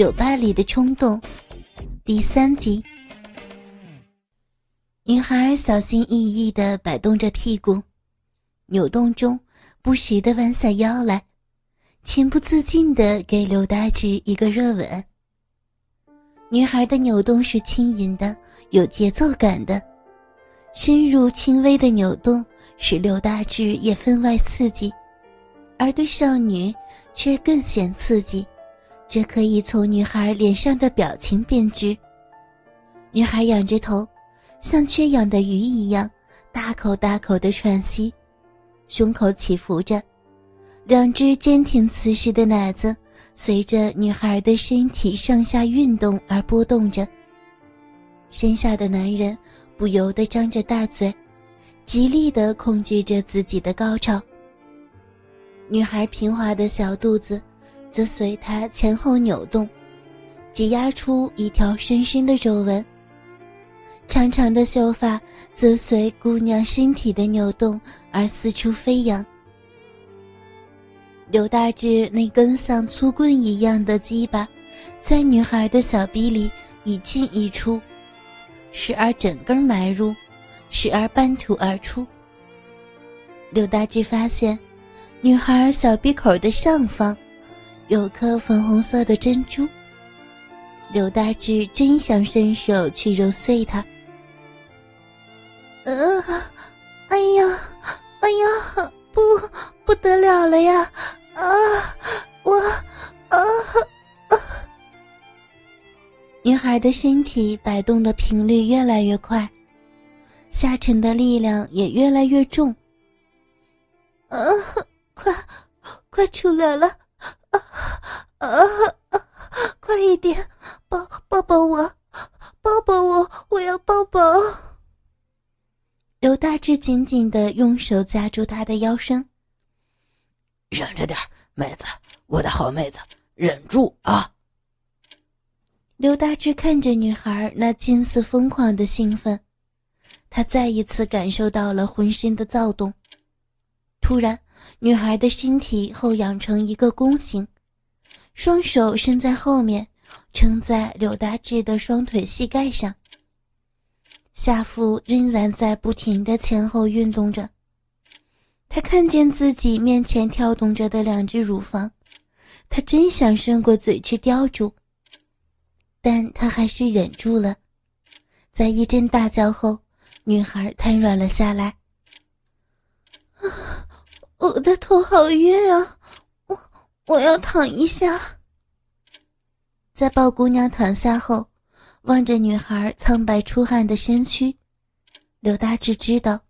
酒吧里的冲动，第三集。女孩小心翼翼的摆动着屁股，扭动中不时的弯下腰来，情不自禁的给刘大志一个热吻。女孩的扭动是轻盈的，有节奏感的，深入轻微的扭动使刘大志也分外刺激，而对少女却更显刺激。这可以从女孩脸上的表情辨知。女孩仰着头，像缺氧的鱼一样，大口大口的喘息，胸口起伏着，两只坚挺瓷实的奶子随着女孩的身体上下运动而波动着。身下的男人不由得张着大嘴，极力的控制着自己的高潮。女孩平滑的小肚子。则随他前后扭动，挤压出一条深深的皱纹。长长的秀发则随姑娘身体的扭动而四处飞扬。刘大志那根像粗棍一样的鸡巴，在女孩的小臂里一进一出，时而整根埋入，时而半吐而出。刘大志发现，女孩小鼻口的上方。有颗粉红色的珍珠。刘大志真想伸手去揉碎它。呃，哎呀，哎呀，不，不得了了呀！啊，我，啊，啊！女孩的身体摆动的频率越来越快，下沉的力量也越来越重。啊，快，快出来了！啊啊！快一点，抱抱抱我，抱抱我，我要抱抱。刘大志紧紧的用手夹住她的腰身，忍着点妹子，我的好妹子，忍住啊！刘大志看着女孩那近似疯狂的兴奋，他再一次感受到了浑身的躁动。突然。女孩的身体后仰成一个弓形，双手伸在后面，撑在柳大志的双腿膝盖上。下腹仍然在不停的前后运动着。他看见自己面前跳动着的两只乳房，他真想伸过嘴去叼住，但他还是忍住了。在一阵大叫后，女孩瘫软了下来。啊！我的头好晕啊！我我要躺一下。在抱姑娘躺下后，望着女孩苍白出汗的身躯，刘大志知道，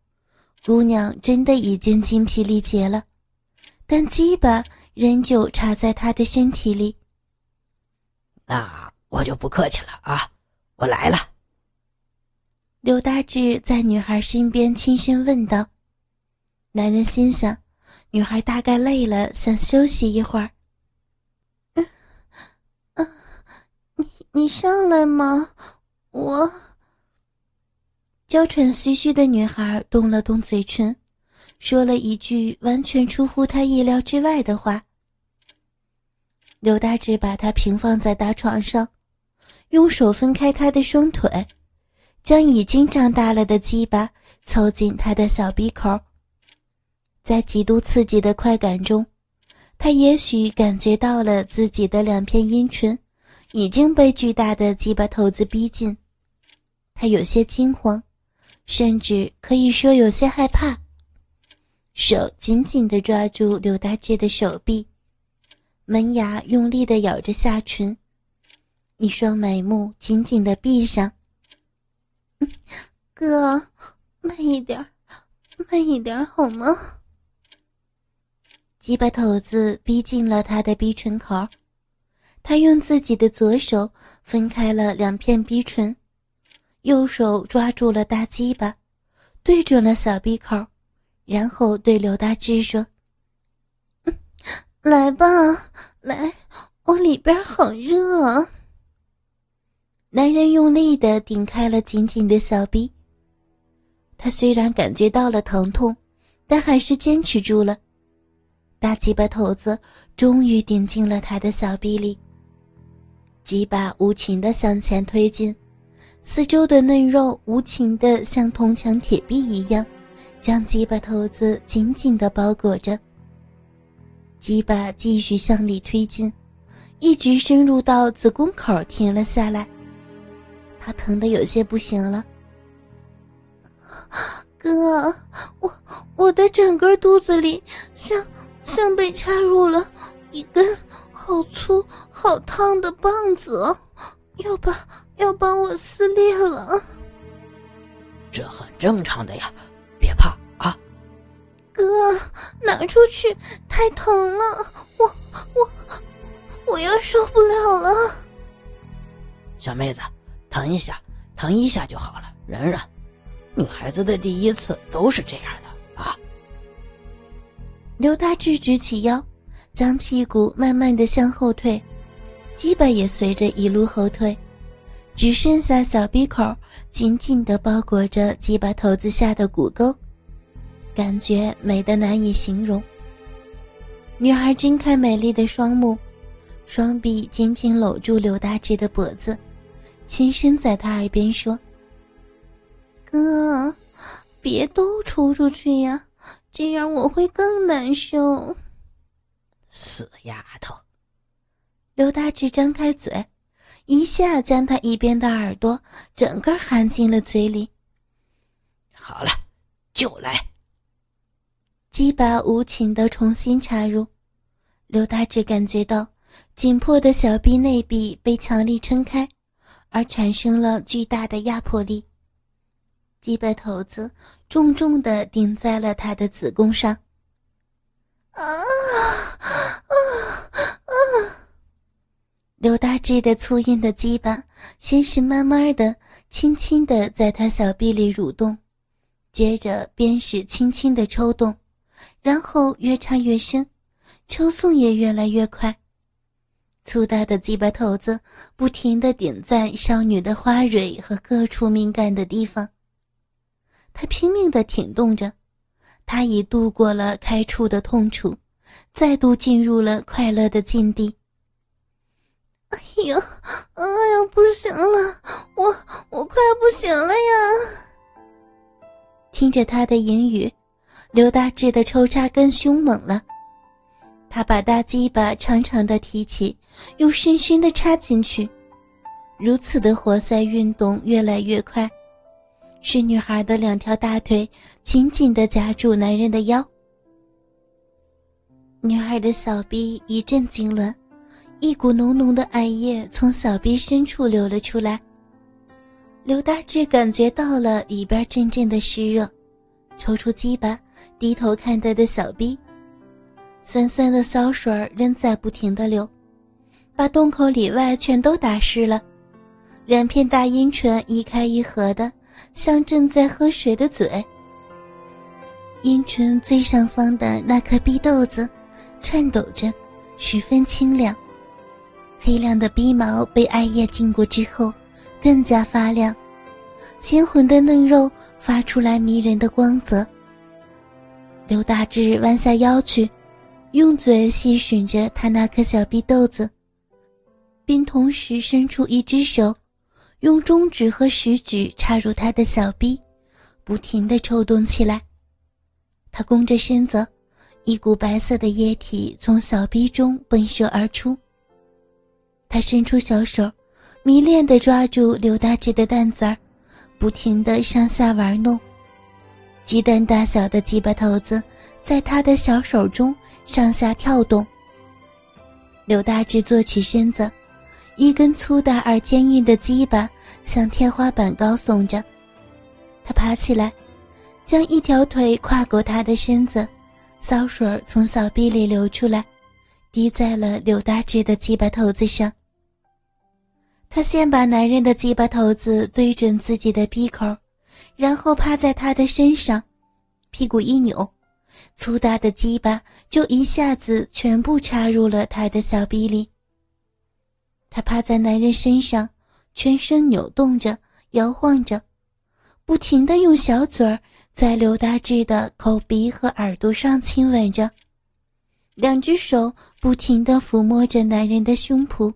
姑娘真的已经精疲力竭了，但鸡巴仍旧插在她的身体里。那我就不客气了啊，我来了。刘大志在女孩身边轻声问道。男人心想。女孩大概累了，想休息一会儿。嗯，嗯，你你上来吗？我。娇喘吁吁的女孩动了动嘴唇，说了一句完全出乎她意料之外的话。刘大志把她平放在大床上，用手分开她的双腿，将已经长大了的鸡巴凑近她的小鼻口。在极度刺激的快感中，他也许感觉到了自己的两片阴唇已经被巨大的鸡巴头子逼近，他有些惊慌，甚至可以说有些害怕，手紧紧地抓住刘大姐的手臂，门牙用力地咬着下唇，一双眉目紧紧地闭上。哥，慢一点，慢一点好吗？鸡巴头子逼近了他的逼唇口，他用自己的左手分开了两片逼唇，右手抓住了大鸡巴，对准了小鼻口，然后对刘大志说：“来吧，来，我里边好热。”男人用力的顶开了紧紧的小逼，他虽然感觉到了疼痛，但还是坚持住了。大鸡巴头子终于顶进了他的小臂里，鸡巴无情的向前推进，四周的嫩肉无情的像铜墙铁壁一样，将鸡巴头子紧紧的包裹着。鸡巴继续向里推进，一直深入到子宫口停了下来。他疼得有些不行了。哥，我我的整个肚子里像像被插入了一根好粗好烫的棒子，要把要把我撕裂了。这很正常的呀，别怕啊。哥，拿出去，太疼了，我我我要受不了了。小妹子，疼一下，疼一下就好了，忍忍。女孩子的第一次都是这样的啊。刘大志直起腰，将屁股慢慢的向后退，鸡巴也随着一路后退，只剩下小鼻口紧紧的包裹着鸡巴头子下的骨沟，感觉美的难以形容。女孩睁开美丽的双目，双臂紧紧搂住刘大志的脖子，轻声在他耳边说。哥，别都抽出去呀，这样我会更难受。死丫头！刘大志张开嘴，一下将他一边的耳朵整个含进了嘴里。好了，就来。鸡巴无情的重新插入，刘大志感觉到紧迫的小臂内壁被强力撑开，而产生了巨大的压迫力。鸡巴头子重重的顶在了他的子宫上。啊啊啊！刘大志的粗硬的鸡巴先是慢慢的、轻轻的在他小臂里蠕动，接着便是轻轻的抽动，然后越插越深，抽送也越来越快。粗大的鸡巴头子不停的顶在少女的花蕊和各处敏感的地方。他拼命的挺动着，他已度过了开处的痛楚，再度进入了快乐的境地。哎呦，哎呀，不行了，我我快不行了呀！听着他的言语，刘大志的抽插更凶猛了。他把大鸡巴长长的提起，又深深的插进去，如此的活塞运动越来越快。是女孩的两条大腿紧紧的夹住男人的腰，女孩的小臂一阵痉挛，一股浓浓的艾叶从小臂深处流了出来。刘大志感觉到了里边阵阵的湿热，抽出鸡巴，低头看他的小臂，酸酸的骚水仍在不停的流，把洞口里外全都打湿了，两片大阴唇一开一合的。像正在喝水的嘴，阴唇最上方的那颗逼豆子颤抖着，十分清亮。黑亮的逼毛被艾叶浸过之后，更加发亮，鲜红的嫩肉发出来迷人的光泽。刘大志弯下腰去，用嘴细吮着他那颗小逼豆子，并同时伸出一只手。用中指和食指插入他的小臂，不停地抽动起来。他弓着身子，一股白色的液体从小臂中喷射而出。他伸出小手，迷恋地抓住刘大志的蛋子儿，不停地上下玩弄。鸡蛋大小的鸡巴头子在他的小手中上下跳动。刘大志坐起身子。一根粗大而坚硬的鸡巴向天花板高耸着，他爬起来，将一条腿跨过他的身子，骚水从小臂里流出来，滴在了柳大志的鸡巴头子上。他先把男人的鸡巴头子对准自己的鼻口，然后趴在他的身上，屁股一扭，粗大的鸡巴就一下子全部插入了他的小臂里。她趴在男人身上，全身扭动着，摇晃着，不停的用小嘴儿在刘大志的口鼻和耳朵上亲吻着，两只手不停的抚摸着男人的胸脯。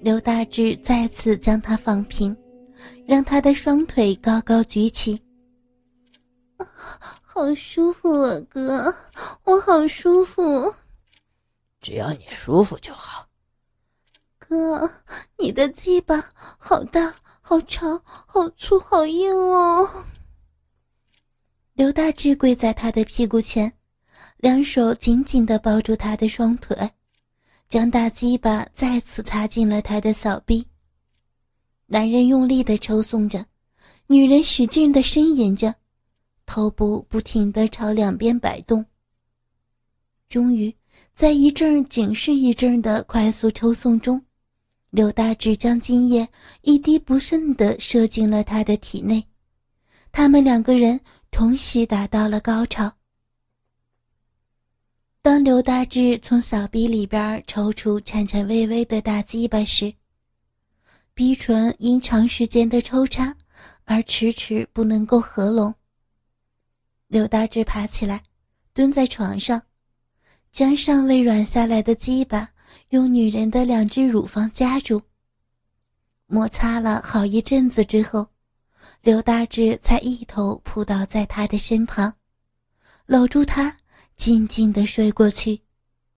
刘大志再次将她放平，让他的双腿高高举起。好舒服啊，哥，我好舒服。只要你舒服就好。哥，你的鸡巴好大、好长、好粗、好硬哦。刘大志跪在他的屁股前，两手紧紧的抱住他的双腿，将大鸡巴再次插进了他的小臂。男人用力的抽送着，女人使劲的呻吟着。头部不停地朝两边摆动。终于，在一阵紧是一阵的快速抽送中，刘大志将精液一滴不剩地射进了他的体内。他们两个人同时达到了高潮。当刘大志从小臂里边抽出颤颤巍巍的大鸡巴时，逼唇因长时间的抽插而迟迟不能够合拢。刘大志爬起来，蹲在床上，将尚未软下来的鸡巴用女人的两只乳房夹住。摩擦了好一阵子之后，刘大志才一头扑倒在她的身旁，搂住她，静静地睡过去。